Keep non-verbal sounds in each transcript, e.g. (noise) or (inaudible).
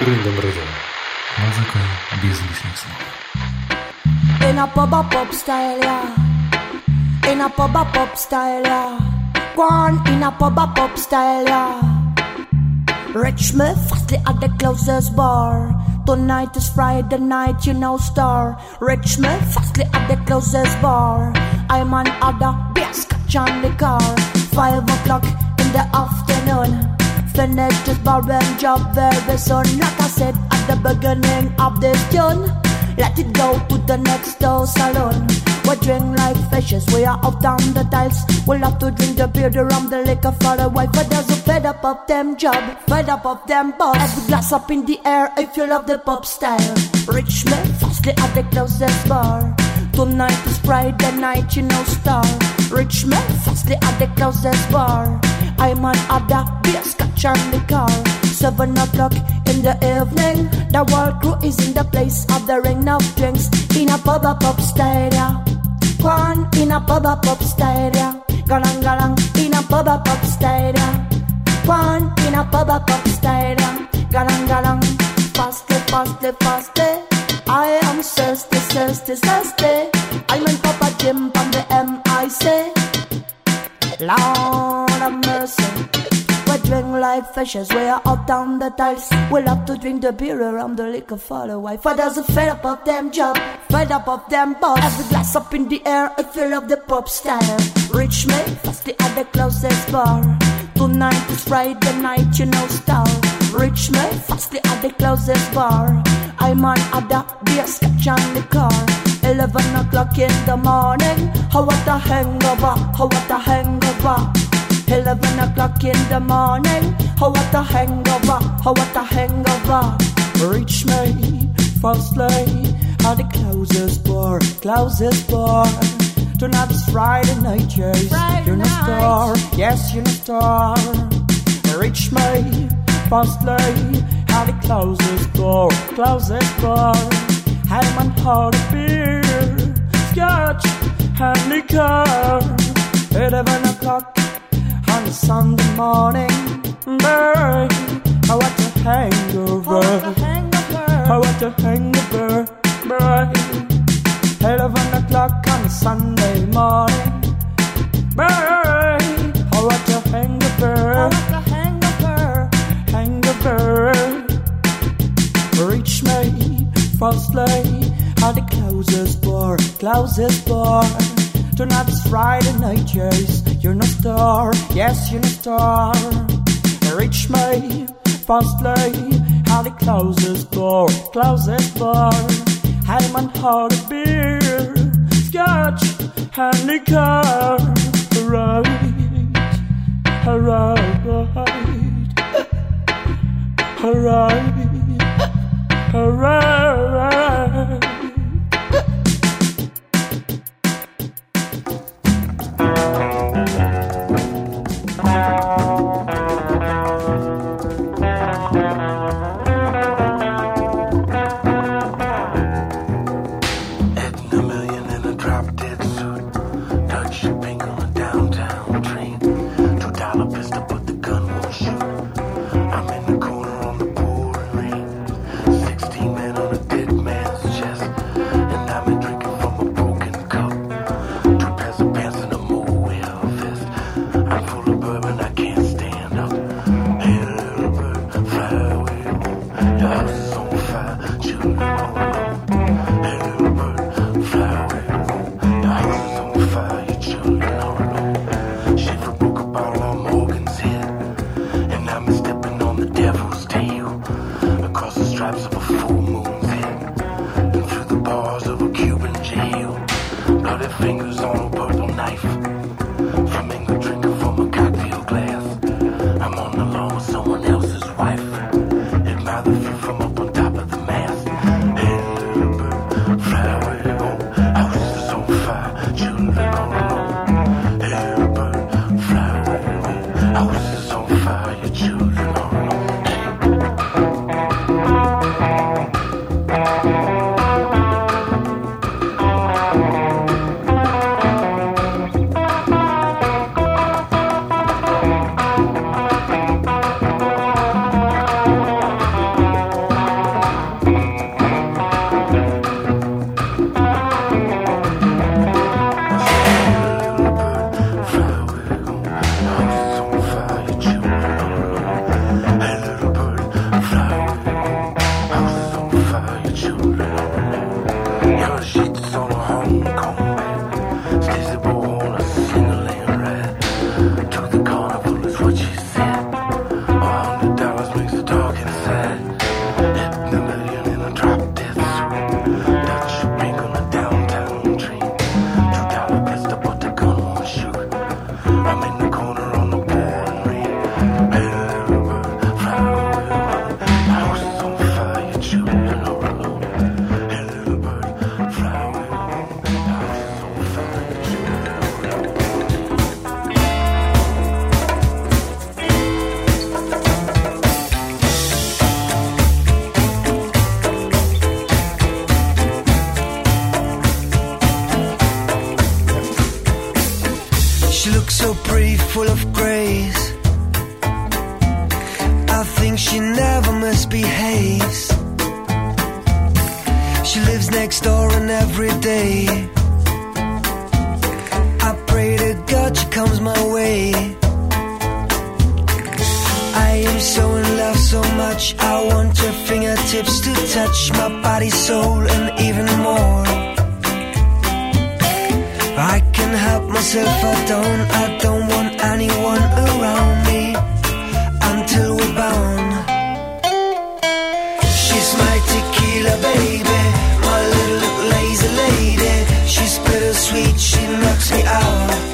Random Radio. Музыка без лишних слов. In a pub a pub style, yeah. In a pub a pub style, yeah. Go on in a pub a pub style, yeah. Rich me fastly at the closest bar. Tonight is Friday night, you know star. Rich me fastly at the closest bar. I'm on other beer scotch on the car. Five o'clock in the afternoon. Finish this bar and job very soon. Like I said at the beginning of this tune. Let it go to the next door salon. We drink like fishes, we are out on the tiles. We'll have to drink the beer, the rum, the liquor for a while. But there's a fed up of them job, fed up of them boss. Every glass up in the air if you love the pop style. Rich men fastly at the closest bar. Tonight is Friday night, you know star. Rich men fastly at the closest bar. I'm on other beer, scotch the car. Seven o'clock in the evening, the world crew is in the place of the ring of drinks in a pub a pub stadium. One in a pub a pub stadium. Galang galang in a pub a pub stadium. One in a pub a pub stadium. Galang galang, fastly, fastly, fastly. I am thirsty, thirsty, thirsty. I'm in Papa Jim from the MIC. Lord of mercy. We drink like fishes, we are out on the tiles. We love to drink the beer around the liquor for a while. For there's a fed up of them job, fed up of them boss. Every glass up in the air, I fill up the pop style. Rich me, fastly at the closest bar. Tonight is Friday night, you know star. Rich me, fastly at the closest bar. I'm on other beer, scotch on the car. Eleven o'clock in the morning, how what a hangover, how what a hangover. Eleven o'clock in the morning. Oh, what a hangover! Oh, what a hangover! Reach me firstly at the closest bar, closest bar. Tonight is Friday night, yes. Friday you're a star, yes, you're a star. Reach me firstly at the closest bar, closest bar. I'm on hard beer, scotch, and liquor. Eleven o'clock on a Sunday morning, babe. I want a hangover. I want a hangover, babe. Eleven o'clock on a Sunday morning, babe. Firstly at the closest bar, closest bar. Tonight is Friday night, yes, you're not star, yes, you're not star. Reach me firstly at the closest bar, closest bar. I'm on hard beer, scotch, and liquor. Right, right, alright, alright. (laughs) Hitting myself, I don't, I don't want anyone around me until we're bound. She's my tequila baby, my little lazy lady. She's bittersweet, she knocks me out.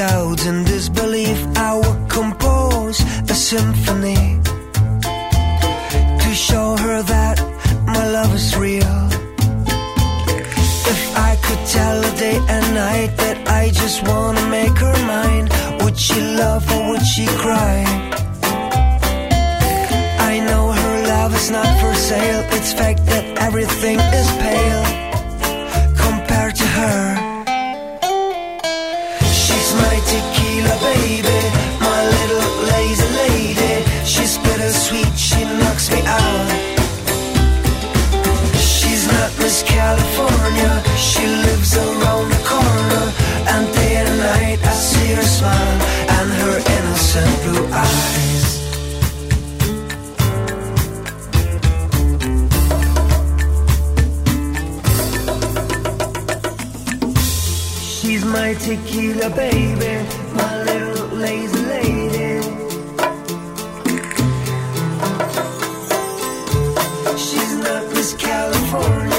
Feeling of doubt and disbelief. I will compose a symphony to show her that my love is real. If I could tell her day and night that I just wanna make her mine, would she love or would she cry? I know her love is not for sale. It's fact that everything is pale She's not Miss California, she lives around the corner. And day and night I see her smile and her innocent blue eyes. She's my tequila baby, my little lazy California,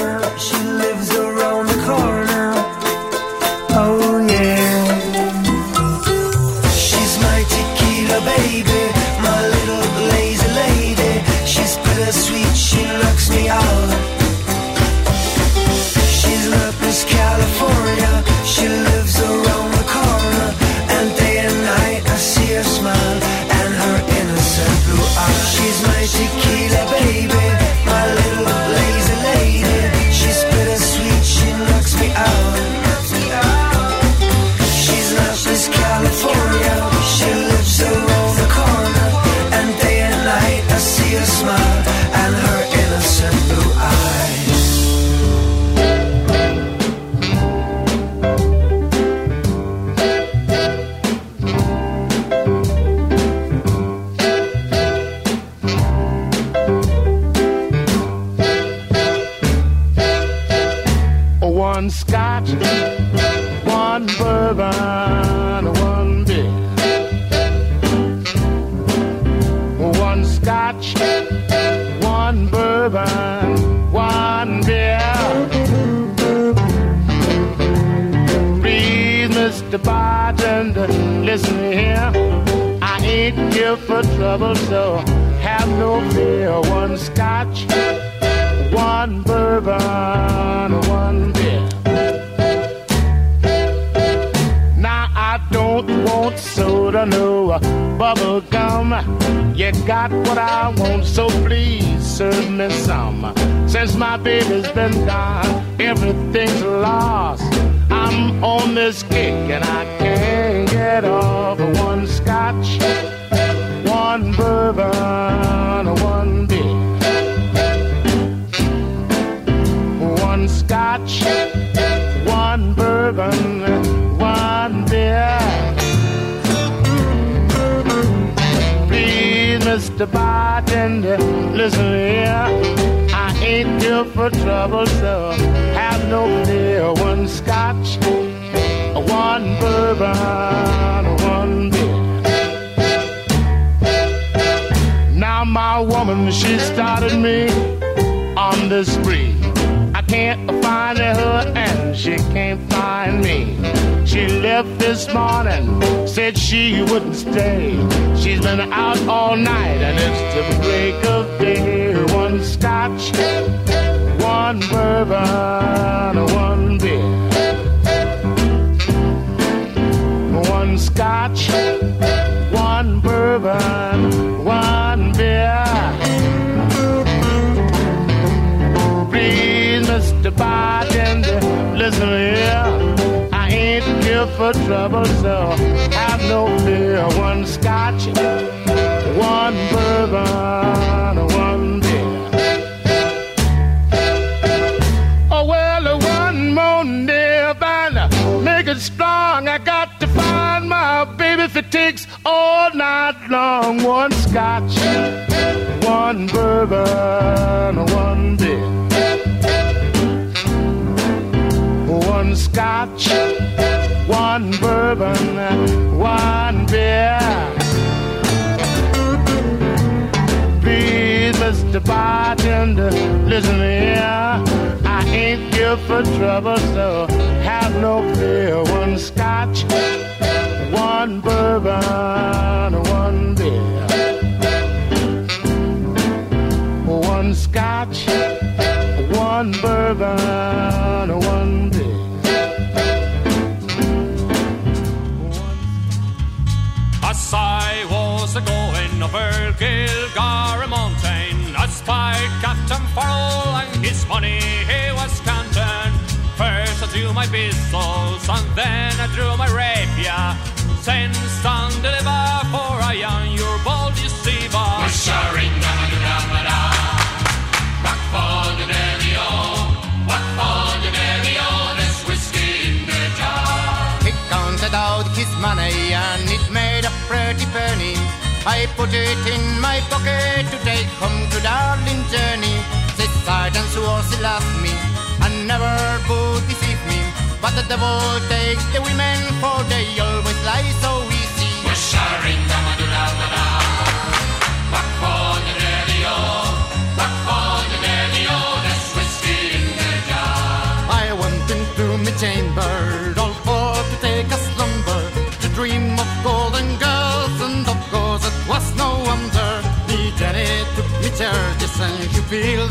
scotch, one bourbon, one beer. One scotch, one bourbon, one beer. Please, Mr. Bartender, listen here. I ain't here for trouble, so have no fear. One scotch, one bourbon, bubble gum. You got what I want, so please serve me some. Since my baby's been gone, everything's lost. I'm on this kick and I can't get off. One scotch, one bourbon, for trouble, so have no fear. One scotch, one bourbon, one beer. Now my woman, she started me on this spree. I can't find her and she can't find me. She left this morning, said she wouldn't stay. She's been out all night and it's the break of day. One scotch, one bourbon, one beer. One scotch, one bourbon, one beer. Please, Mr. Bartender, listen here. I ain't here for trouble, so have no fear. One scotch, one bourbon, one beer. All night long. One scotch, one bourbon, one beer. One scotch, one bourbon, one beer. Please, Mr. Bartender, listen here. I ain't here for trouble, so have no fear. One scotch, money he was counting. First I drew my pistols and then I drew my rapier. Then stand deliver for I am your bold deceiver. He counted out his money and it made a pretty penny. I put it in my pocket to take home to darling journey. Sergeant swore she loved me and never would deceive me. But the devil takes the women for they always lie so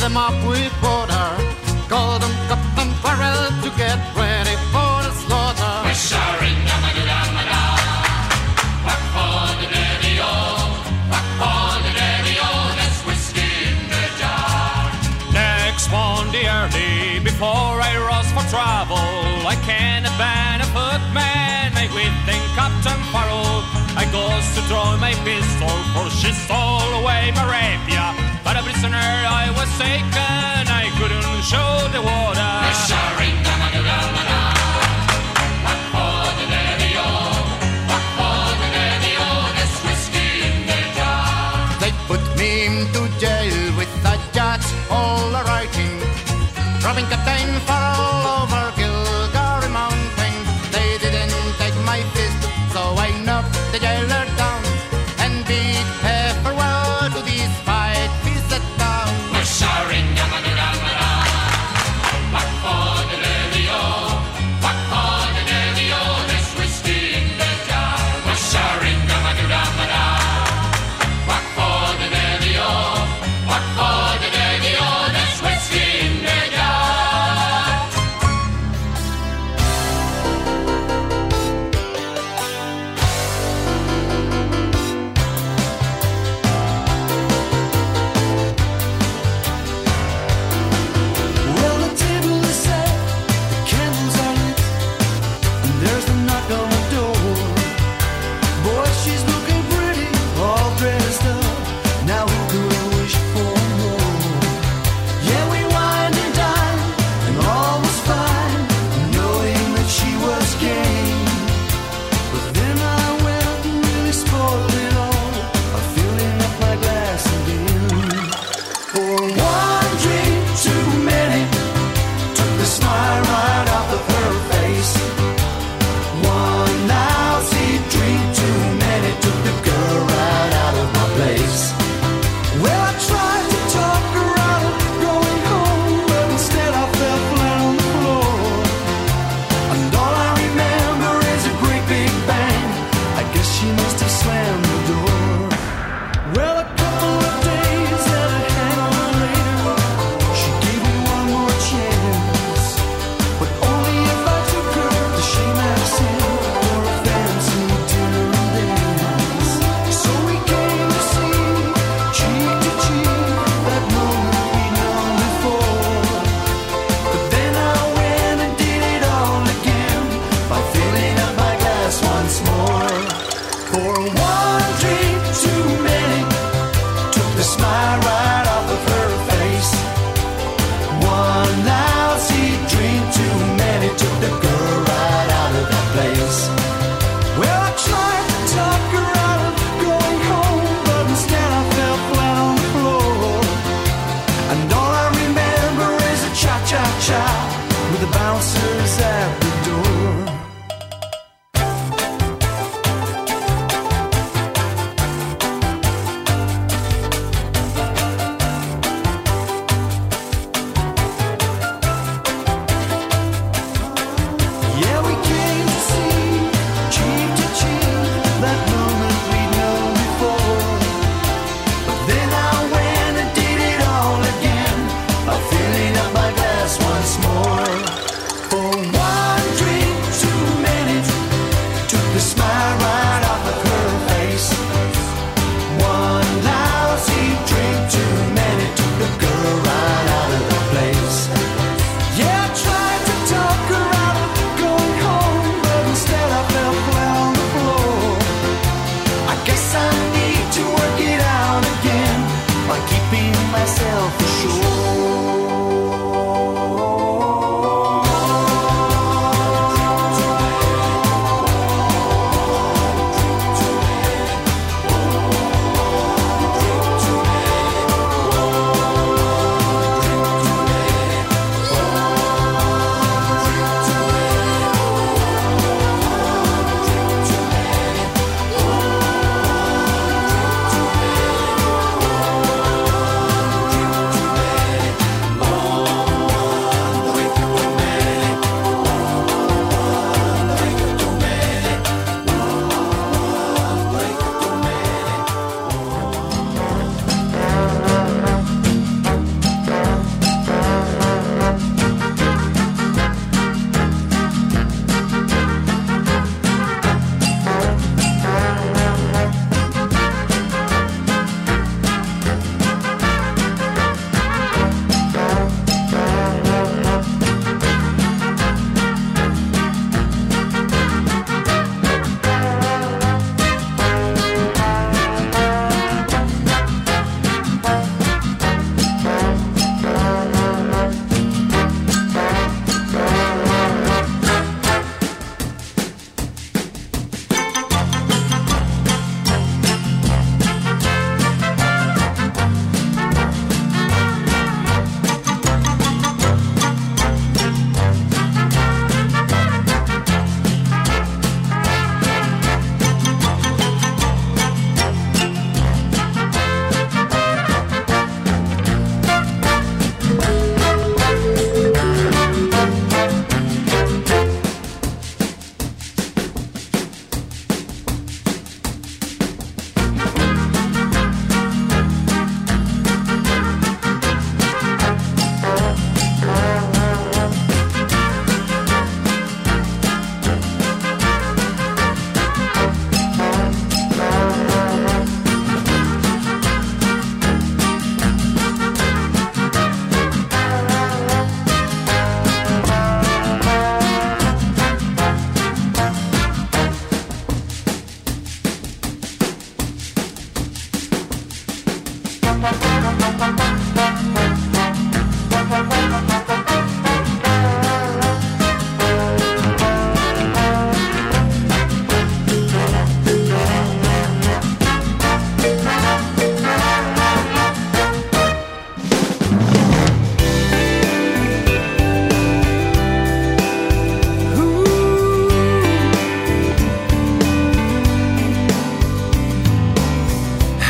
them up with water. Golden cup and barrel to get ready for the slaughter. We're shouting, da-ma-da-da-ma-da. Back for the daddy oh. Back for the daddy oh. That's whiskey in the jar. Next Monday early, before I rose for travel, I can a band a footman, I with think Captain Farrell. I goes to draw my pistol, for she stole away my rapier. But a prisoner I was taken,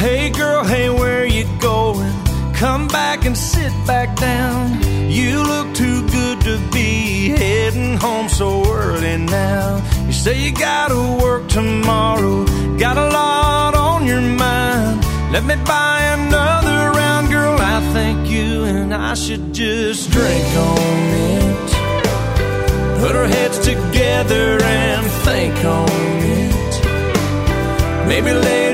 Hey girl, hey, where you going? Come back and sit back down. You look too good to be heading home so early now. You say you gotta work tomorrow, got a lot on your mind. Let me buy another round, girl. I think you and I should just drink on it. Put our heads together and think on it. Maybe later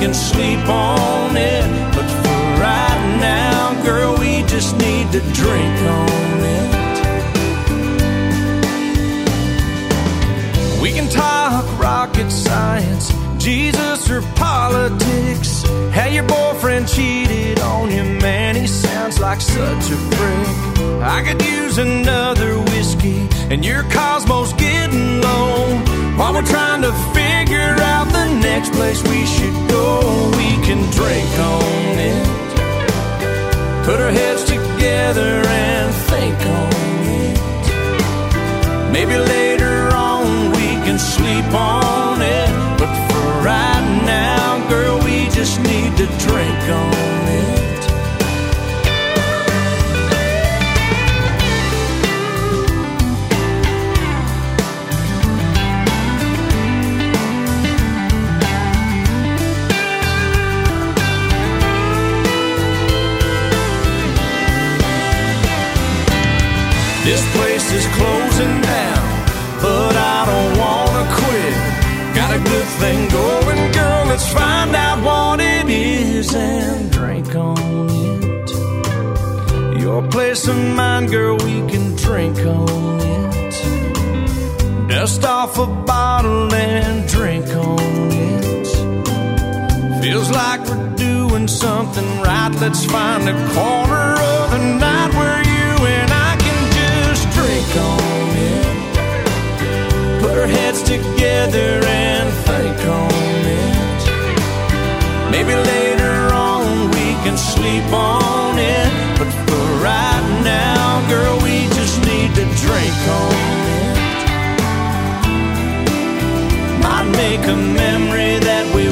can sleep on it. But for right now, girl, we just need to drink on it. We can talk rocket science, Jesus or politics. How your boyfriend cheated on you, man, he sounds like such a prick. I could use another whiskey, and your Cosmos getting low. While we're trying to figure out next place we should go, we can drink on it. Put our heads together and think on it. Maybe later on we can sleep on it. But for right now, girl, we just need to drink on it. Good thing going, girl. Let's find out what it is and drink on it. Your place or mine, girl, we can drink on it. Dust off a bottle and drink on it. Feels like we're doing something right. Let's find a corner of the night where you and I Our heads together and think on it. Maybe later on we can sleep on it. But for right now, girl, we just need to drink on it. Might make a memory that we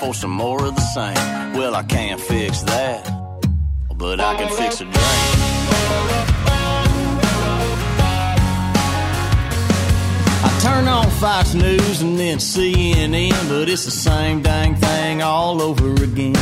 for some more of the same. Well, I can't fix that, but I can fix a drink. I turn on Fox News and then CNN, but it's the same dang thing all over again.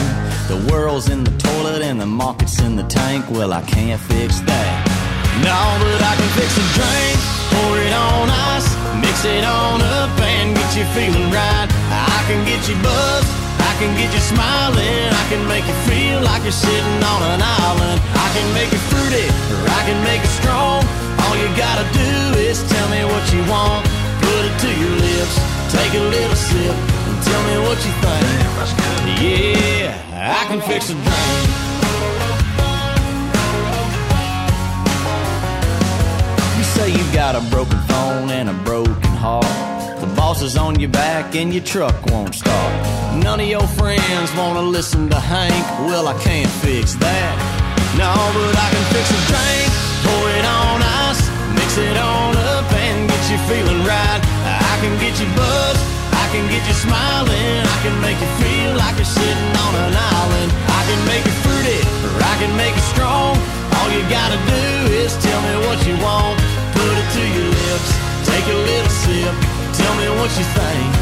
The world's in the toilet and the market's in the tank. Well, I can't fix that. No, but I can fix a drink, pour it on ice, mix it on up and get you feeling right. I can get you buzzed, can get you smiling, I can make you feel like you're sitting on an island. I can make it fruity, or I can make it strong. All you gotta do is tell me what you want, put it to your lips, take a little sip, and tell me what you think. Yeah, I can fix a drink. You say you've got a broken phone and a broken heart. The boss is on your back and your truck won't start. None of your friends wanna listen to Hank. Well, I can't fix that. No, but I can fix a drink, pour it on ice, mix it on up and get you feeling right. I can get you buzzed, I can get you smiling, I can make you feel like you're sitting on an island. I can make it fruity, or I can make it strong. All you gotta do is tell me what you want, what you think.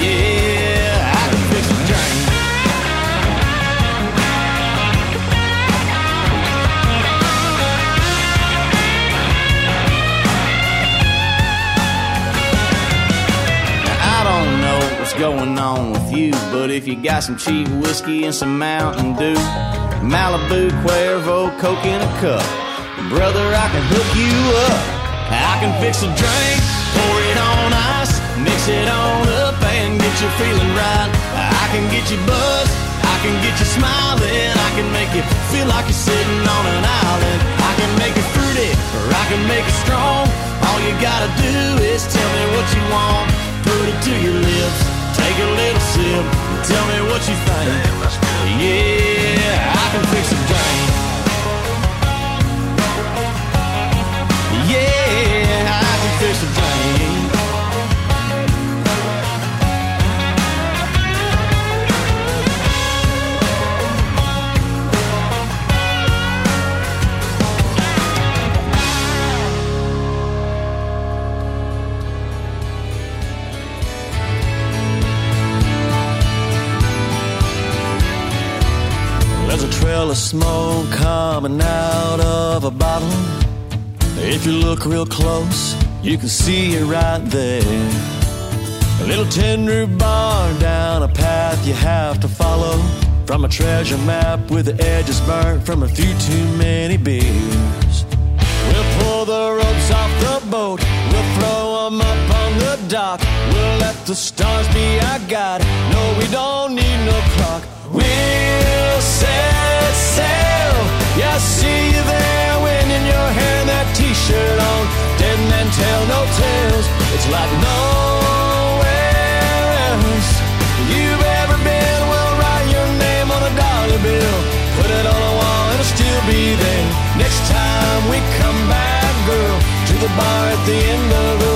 Yeah, I can fix a drink. I don't know what's going on with you, but if you got some cheap whiskey and some Mountain Dew, Malibu, Cuervo, Coke in a cup, brother, I can hook you up. I can fix a drink, mix it on up and get you feeling right. I can get you buzzed, I can get you smiling, I can make you feel like you're sitting on an island. I can make it fruity, or I can make it strong. All you gotta do is tell me what you want, put it to your lips, take a little sip, tell me what you think. Look real close, you can see it right there. A little roof bar down a path you have to follow. From a treasure map with the edges burnt from a few too many beers. We'll pull the ropes off the boat. We'll throw 'em up on the dock. We'll let the stars be our guide. No, we don't need no clock. We'll set sail. Yeah, see you there, wind in your hair, that t-shirt on tell no tales. It's like nowhere else you've ever been. Write your name on a dollar bill, put it on a wall, it'll still be there. Next time we come back, girl, to the bar at the end of the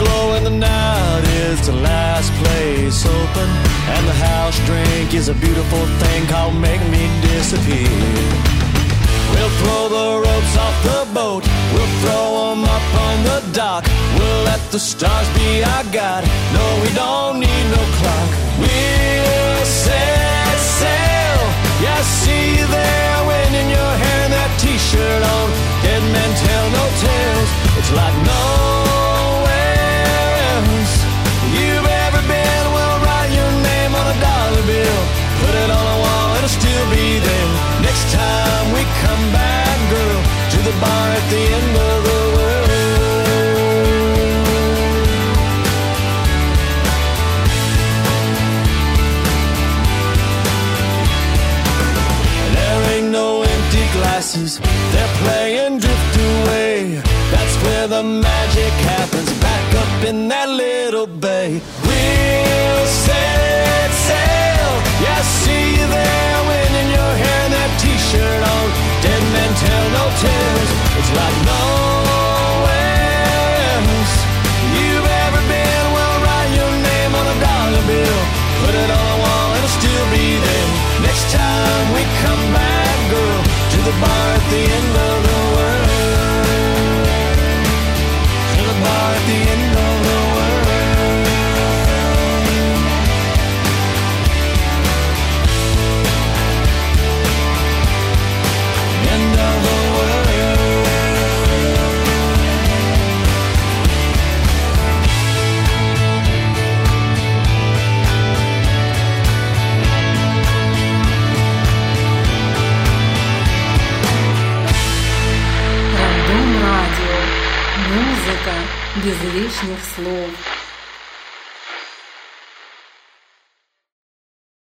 glow in the night is the last place open. And the house drink is a beautiful thing called Make Me Disappear. We'll throw the ropes off the boat. We'll throw them up on the dock. We'll let the stars be our guide. No, we don't need no clock. We'll set sail. Yeah, see you there, wind in your hair and that t-shirt on. Dead men tell no tales. It's like nowhere the bar at the end of the world. There ain't no empty glasses, they're playing drift away. That's where the magic happens, back up in that little bay. We'll set sail, yeah, see you there, wind in your hair that